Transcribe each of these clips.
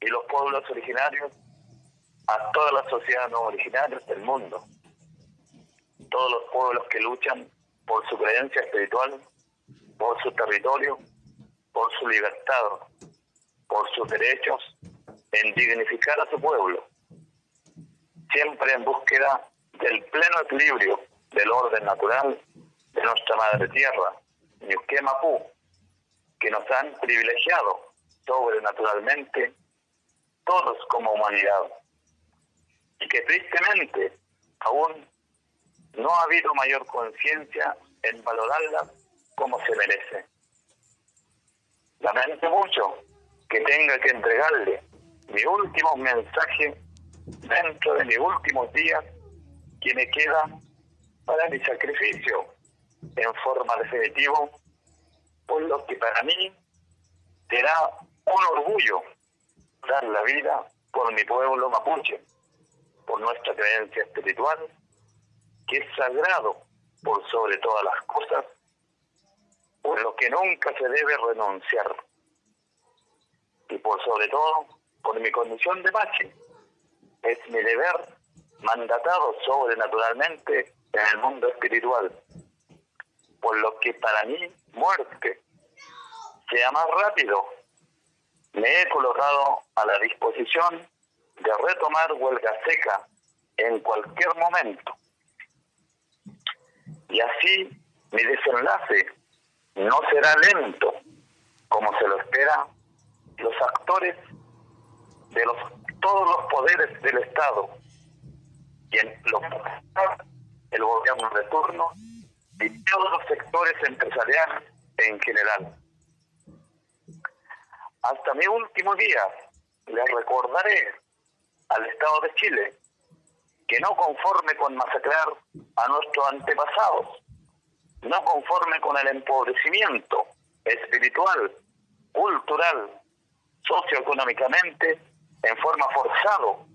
y los pueblos originarios a todas las sociedades no originarias del mundo, todos los pueblos que luchan por su creencia espiritual, por su territorio, por su libertad, por sus derechos, en dignificar a su pueblo, siempre en búsqueda del pleno equilibrio del orden natural de nuestra madre tierra, Ñuque Mapú, que nos han privilegiado sobrenaturalmente todos como humanidad y que tristemente aún no ha habido mayor conciencia en valorarla como se merece. Lamento mucho que tenga que entregarle mi último mensaje dentro de mis últimos días que me queda para mi sacrificio en forma definitiva, por lo que para mí será un orgullo dar la vida por mi pueblo mapuche, por nuestra creencia espiritual, que es sagrado por sobre todas las cosas, por lo que nunca se debe renunciar, y por sobre todo por mi condición de machi. Es mi deber mandatado sobrenaturalmente en el mundo espiritual, por lo que para mí muerte sea más rápido me he colocado a la disposición de retomar huelga seca en cualquier momento. Y así mi desenlace no será lento, como se lo espera los actores de los todos los poderes del Estado y en los el gobierno de turno y todos los sectores empresariales en general. Hasta mi último día le recordaré al Estado de Chile que no conforme con masacrar a nuestros antepasados, no conforme con el empobrecimiento espiritual, cultural, socioeconómicamente, en forma forzado,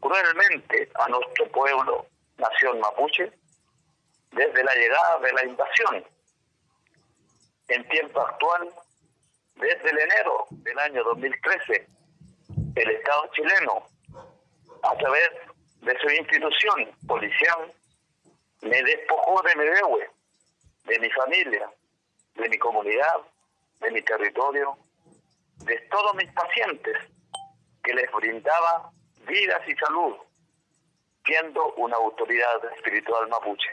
cruelmente a nuestro pueblo, nación mapuche, desde la llegada de la invasión. En tiempo actual, desde el enero del año 2013, el Estado chileno, a través de su institución policial, me despojó de mi de mi familia, de mi comunidad, de mi territorio, de todos mis pacientes, que les brindaba vidas y salud, siendo una autoridad espiritual mapuche.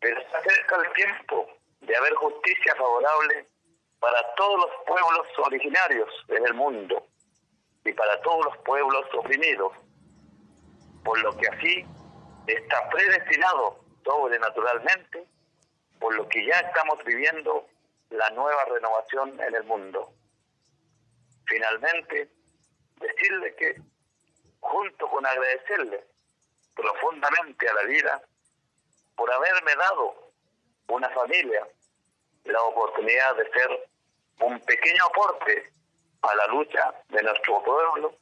Pero se acerca el tiempo de haber justicia favorable para todos los pueblos originarios en el mundo y para todos los pueblos oprimidos, por lo que así está predestinado sobrenaturalmente, por lo que ya estamos viviendo la nueva renovación en el mundo. Finalmente, decirle que, junto con agradecerle profundamente a la vida por haberme dado una familia la oportunidad de ser un pequeño aporte a la lucha de nuestro pueblo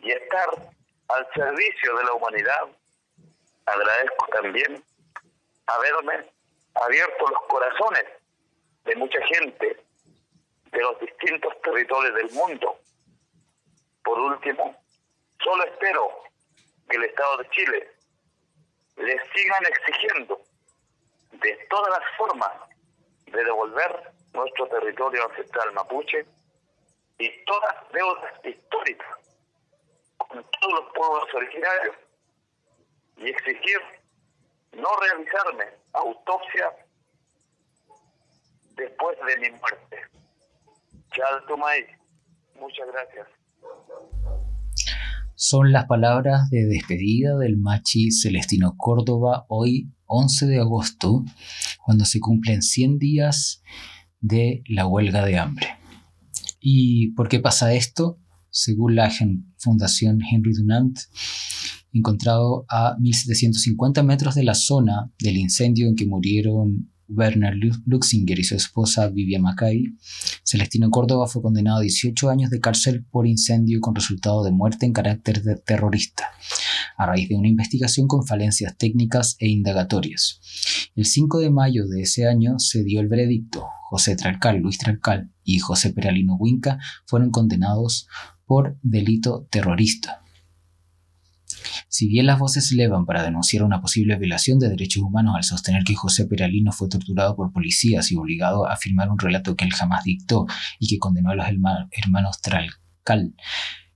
y estar al servicio de la humanidad. Agradezco también haberme abierto los corazones de mucha gente de los distintos territorios del mundo. Por último, solo espero que el Estado de Chile le sigan exigiendo de todas las formas de devolver nuestro territorio ancestral mapuche y todas deudas históricas con todos los pueblos originarios y exigir no realizarme autopsia después de mi muerte. Chaltumay, muchas gracias. Son las palabras de despedida del Machi Celestino Córdoba hoy 11 de agosto, cuando se cumplen 100 días de la huelga de hambre. ¿Y por qué pasa esto? Según la Fundación Henry Dunant, encontrado a 1750 metros de la zona del incendio en que murieron Werner Luxinger y su esposa Vivian Mackay, Celestino Córdoba fue condenado a 18 años de cárcel por incendio con resultado de muerte en carácter de terrorista, a raíz de una investigación con falencias técnicas e indagatorias. El 5 de mayo de ese año se dio el veredicto. José Tralcal, Luis Tralcal y José Peralino Huinca fueron condenados por delito terrorista. Si bien las voces se elevan para denunciar una posible violación de derechos humanos al sostener que José Peralino fue torturado por policías y obligado a firmar un relato que él jamás dictó y que condenó a los hermanos Tralcal,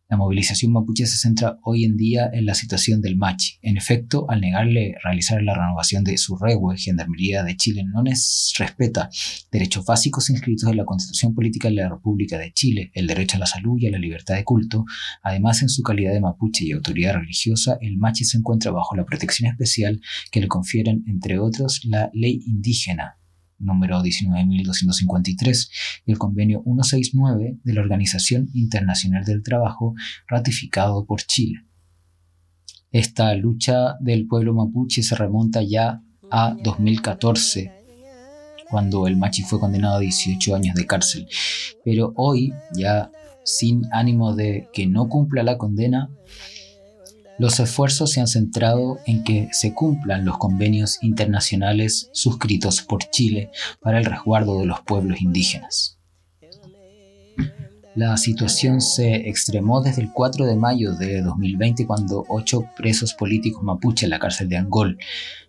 la movilización mapuche se centra hoy en día en la situación del Machi. En efecto, al negarle realizar la renovación de su regue, Gendarmería de Chile no les respeta derechos básicos inscritos en la Constitución Política de la República de Chile, el derecho a la salud y a la libertad de culto. Además, en su calidad de mapuche y autoridad religiosa, el Machi se encuentra bajo la protección especial que le confieren, entre otros, la ley indígena número 19.253 y el convenio 169 de la Organización Internacional del Trabajo ratificado por Chile. Esta lucha del pueblo mapuche se remonta ya a 2014, cuando el Machi fue condenado a 18 años de cárcel. Pero hoy, ya sin ánimo de que no cumpla la condena, los esfuerzos se han centrado en que se cumplan los convenios internacionales suscritos por Chile para el resguardo de los pueblos indígenas. La situación se extremó desde el 4 de mayo de 2020 cuando ocho presos políticos mapuche en la cárcel de Angol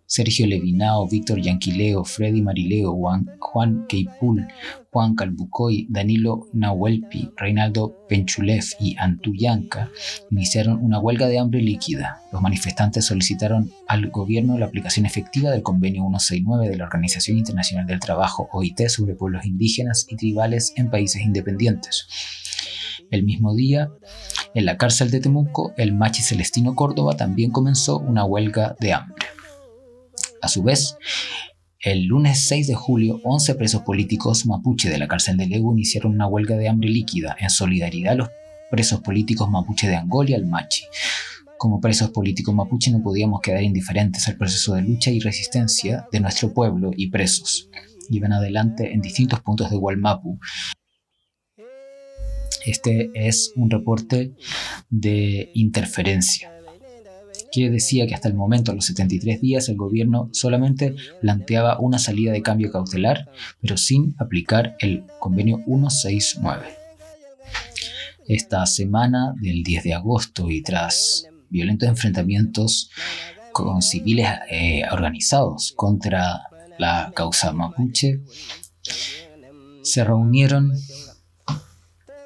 Sergio Levinao, Víctor Yanquileo, Freddy Marileo, Juan, Juan Keipul, Juan Calbucoy, Danilo Nahuelpi, Reinaldo Penchulev y Antuyanca iniciaron una huelga de hambre líquida. Los manifestantes solicitaron al gobierno la aplicación efectiva del convenio 169 de la Organización Internacional del Trabajo, OIT, sobre pueblos indígenas y tribales en países independientes. El mismo día, en la cárcel de Temuco, el machi Celestino Córdoba también comenzó una huelga de hambre. A su vez, el lunes 6 de julio, 11 presos políticos mapuche de la cárcel de Lego iniciaron una huelga de hambre líquida en solidaridad a los presos políticos mapuche de Angola y al Machi. Como presos políticos mapuche no podíamos quedar indiferentes al proceso de lucha y resistencia de nuestro pueblo y presos. Iban adelante en distintos puntos de Gualmapu. Este es un reporte de interferencia que decía que hasta el momento, a los 73 días, el gobierno solamente planteaba una salida de cambio cautelar, pero sin aplicar el convenio 169. Esta semana del 10 de agosto y tras violentos enfrentamientos con civiles eh, organizados contra la causa mapuche, se reunieron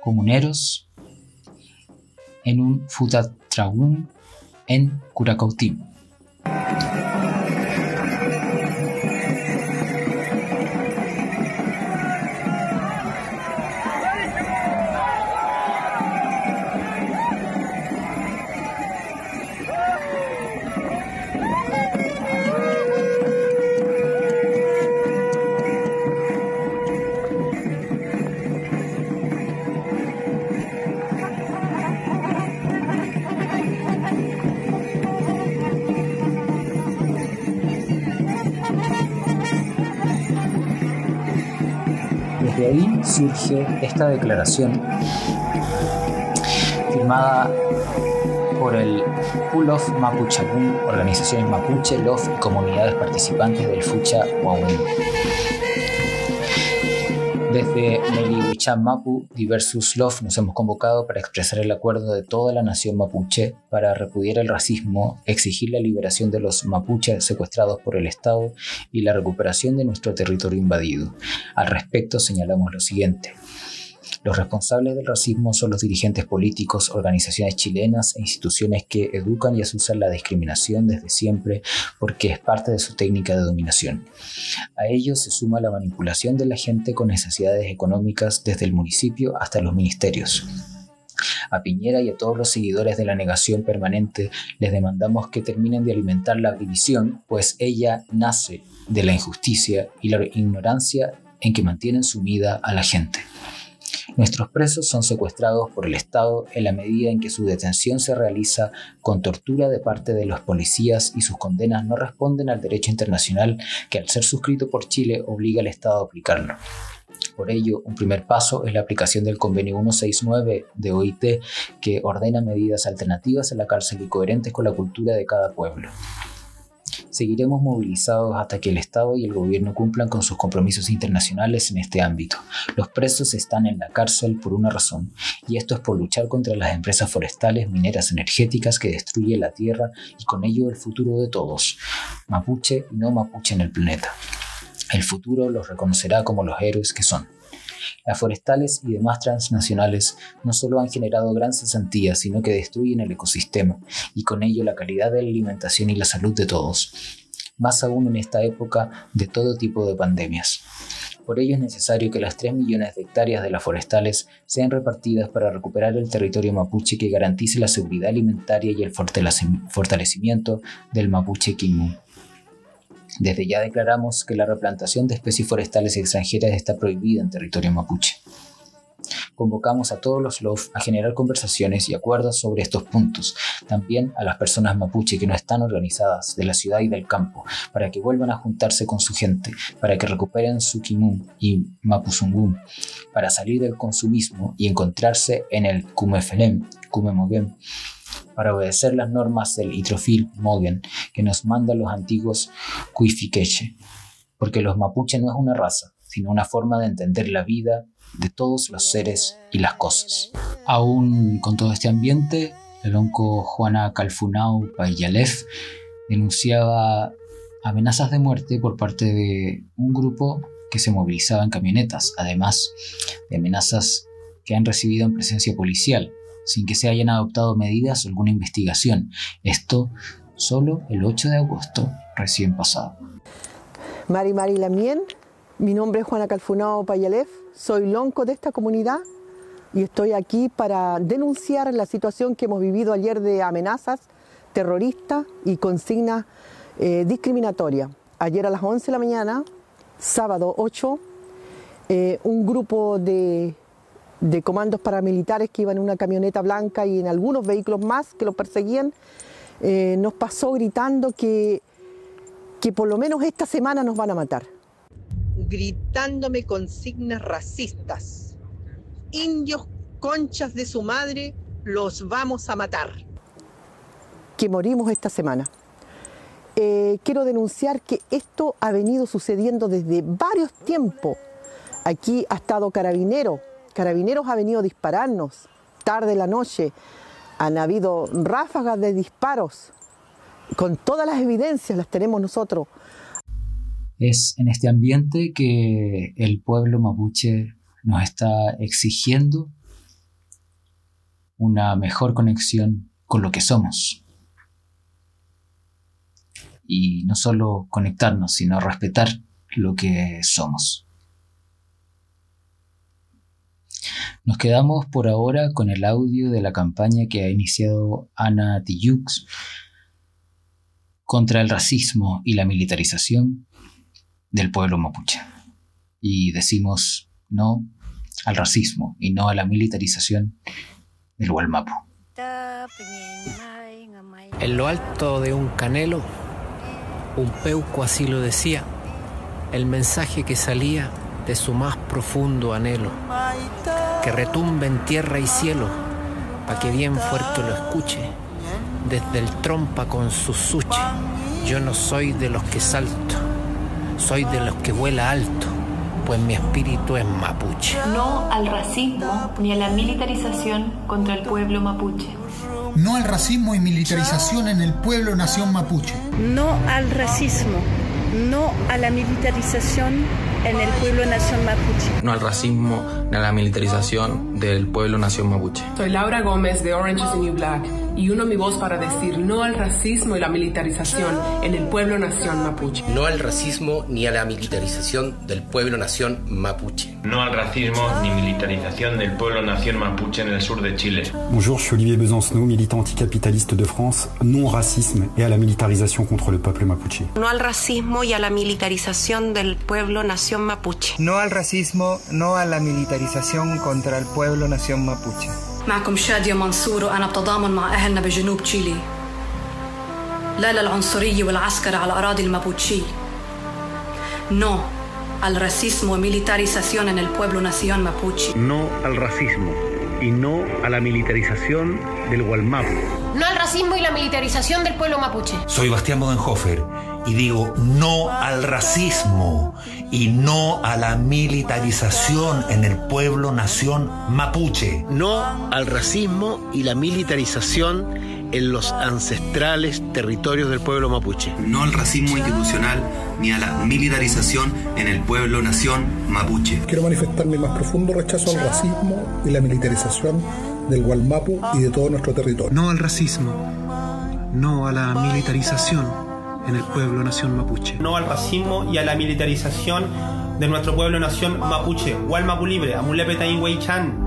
comuneros en un futatragún en Curacautín. Ahí surge esta declaración firmada por el of Mapuchabún, organizaciones mapuche, LOF y comunidades participantes del Fucha Huawén. Desde Mapu, diversos LOF nos hemos convocado para expresar el acuerdo de toda la nación mapuche para repudiar el racismo, exigir la liberación de los mapuches secuestrados por el Estado y la recuperación de nuestro territorio invadido. Al respecto señalamos lo siguiente. Los responsables del racismo son los dirigentes políticos, organizaciones chilenas e instituciones que educan y asusan la discriminación desde siempre porque es parte de su técnica de dominación. A ello se suma la manipulación de la gente con necesidades económicas desde el municipio hasta los ministerios. A Piñera y a todos los seguidores de la negación permanente les demandamos que terminen de alimentar la división, pues ella nace de la injusticia y la ignorancia en que mantienen sumida a la gente. Nuestros presos son secuestrados por el Estado en la medida en que su detención se realiza con tortura de parte de los policías y sus condenas no responden al derecho internacional que al ser suscrito por Chile obliga al Estado a aplicarlo. Por ello, un primer paso es la aplicación del convenio 169 de OIT que ordena medidas alternativas a la cárcel y coherentes con la cultura de cada pueblo. Seguiremos movilizados hasta que el Estado y el gobierno cumplan con sus compromisos internacionales en este ámbito. Los presos están en la cárcel por una razón, y esto es por luchar contra las empresas forestales, mineras, energéticas que destruyen la tierra y con ello el futuro de todos, mapuche y no mapuche en el planeta. El futuro los reconocerá como los héroes que son. Las forestales y demás transnacionales no solo han generado gran cesantía, sino que destruyen el ecosistema y con ello la calidad de la alimentación y la salud de todos, más aún en esta época de todo tipo de pandemias. Por ello es necesario que las 3 millones de hectáreas de las forestales sean repartidas para recuperar el territorio mapuche que garantice la seguridad alimentaria y el fortalecimiento del mapuche Kimu. Desde ya declaramos que la replantación de especies forestales extranjeras está prohibida en territorio mapuche. Convocamos a todos los LOF a generar conversaciones y acuerdos sobre estos puntos, también a las personas mapuche que no están organizadas de la ciudad y del campo, para que vuelvan a juntarse con su gente, para que recuperen su kimun y mapuzungún, para salir del consumismo y encontrarse en el kumefelem, kumemogem, para obedecer las normas del Itrofil Mogen que nos mandan los antiguos Kuifikeche, porque los mapuche no es una raza, sino una forma de entender la vida de todos los seres y las cosas. Aún con todo este ambiente, el onco Juana Calfunau Payalef denunciaba amenazas de muerte por parte de un grupo que se movilizaba en camionetas, además de amenazas que han recibido en presencia policial, sin que se hayan adoptado medidas o alguna investigación. Esto solo el 8 de agosto recién pasado. Mari Mari Lamien, mi nombre es Juana Calfunao Payalef, soy lonco de esta comunidad y estoy aquí para denunciar la situación que hemos vivido ayer de amenazas terroristas y consignas eh, discriminatorias. Ayer a las 11 de la mañana, sábado 8, eh, un grupo de de comandos paramilitares que iban en una camioneta blanca y en algunos vehículos más que los perseguían, eh, nos pasó gritando que, que por lo menos esta semana nos van a matar. Gritándome consignas racistas. Indios conchas de su madre, los vamos a matar. Que morimos esta semana. Eh, quiero denunciar que esto ha venido sucediendo desde varios tiempos. Aquí ha estado Carabinero, Carabineros ha venido a dispararnos tarde la noche. Han habido ráfagas de disparos. Con todas las evidencias las tenemos nosotros. Es en este ambiente que el pueblo mapuche nos está exigiendo una mejor conexión con lo que somos. Y no solo conectarnos, sino respetar lo que somos. Nos quedamos por ahora con el audio de la campaña que ha iniciado Ana Tijoux contra el racismo y la militarización del pueblo mapuche. Y decimos no al racismo y no a la militarización del Gualmapu. En lo alto de un canelo, un peuco así lo decía, el mensaje que salía de su más profundo anhelo, que retumbe en tierra y cielo, pa' que bien fuerte lo escuche, desde el trompa con su suche. Yo no soy de los que salto, soy de los que vuela alto, pues mi espíritu es mapuche. No al racismo ni a la militarización contra el pueblo mapuche. No al racismo y militarización en el pueblo nación mapuche. No al racismo, no a la militarización en el pueblo nación mapuche. No al racismo ni a la militarización del pueblo nación mapuche. Soy Laura Gómez de Orange is the New Black y uno mi voz para decir no al racismo y la militarización en el pueblo nación mapuche. No al racismo ni a la militarización del pueblo nación mapuche. No al racismo ni militarización del pueblo nación mapuche en el sur de Chile. Bonjour, je suis Olivier Besancenot, militant anticapitaliste de France. Non au racisme et à la militarisation contre le peuple mapuche. No al racismo y a la militarización del pueblo nación mapuche. No al racismo, no a la militarización contra el pueblo nación mapuche. معكم شادية منصور وأنا بتضامن مع أهلنا بجنوب تشيلي لا للعنصرية والعسكر على أراضي المابوتشي No al racismo y militarización en el pueblo nación mapuche. No al racismo y no a la militarización del Gualmapu. No al racismo y la militarización del pueblo mapuche. Soy Bastián Bodenhofer y digo no al racismo y no a la militarización en el pueblo nación mapuche. No al racismo y la militarización en los ancestrales territorios del pueblo mapuche. No al racismo institucional ni a la militarización en el pueblo nación mapuche. Quiero manifestar mi más profundo rechazo al racismo y la militarización del Gualmapu y de todo nuestro territorio. No al racismo, no a la militarización en el pueblo nación mapuche. No al racismo y a la militarización de nuestro pueblo nación mapuche. Gualmapu libre, Amulepeta Chan.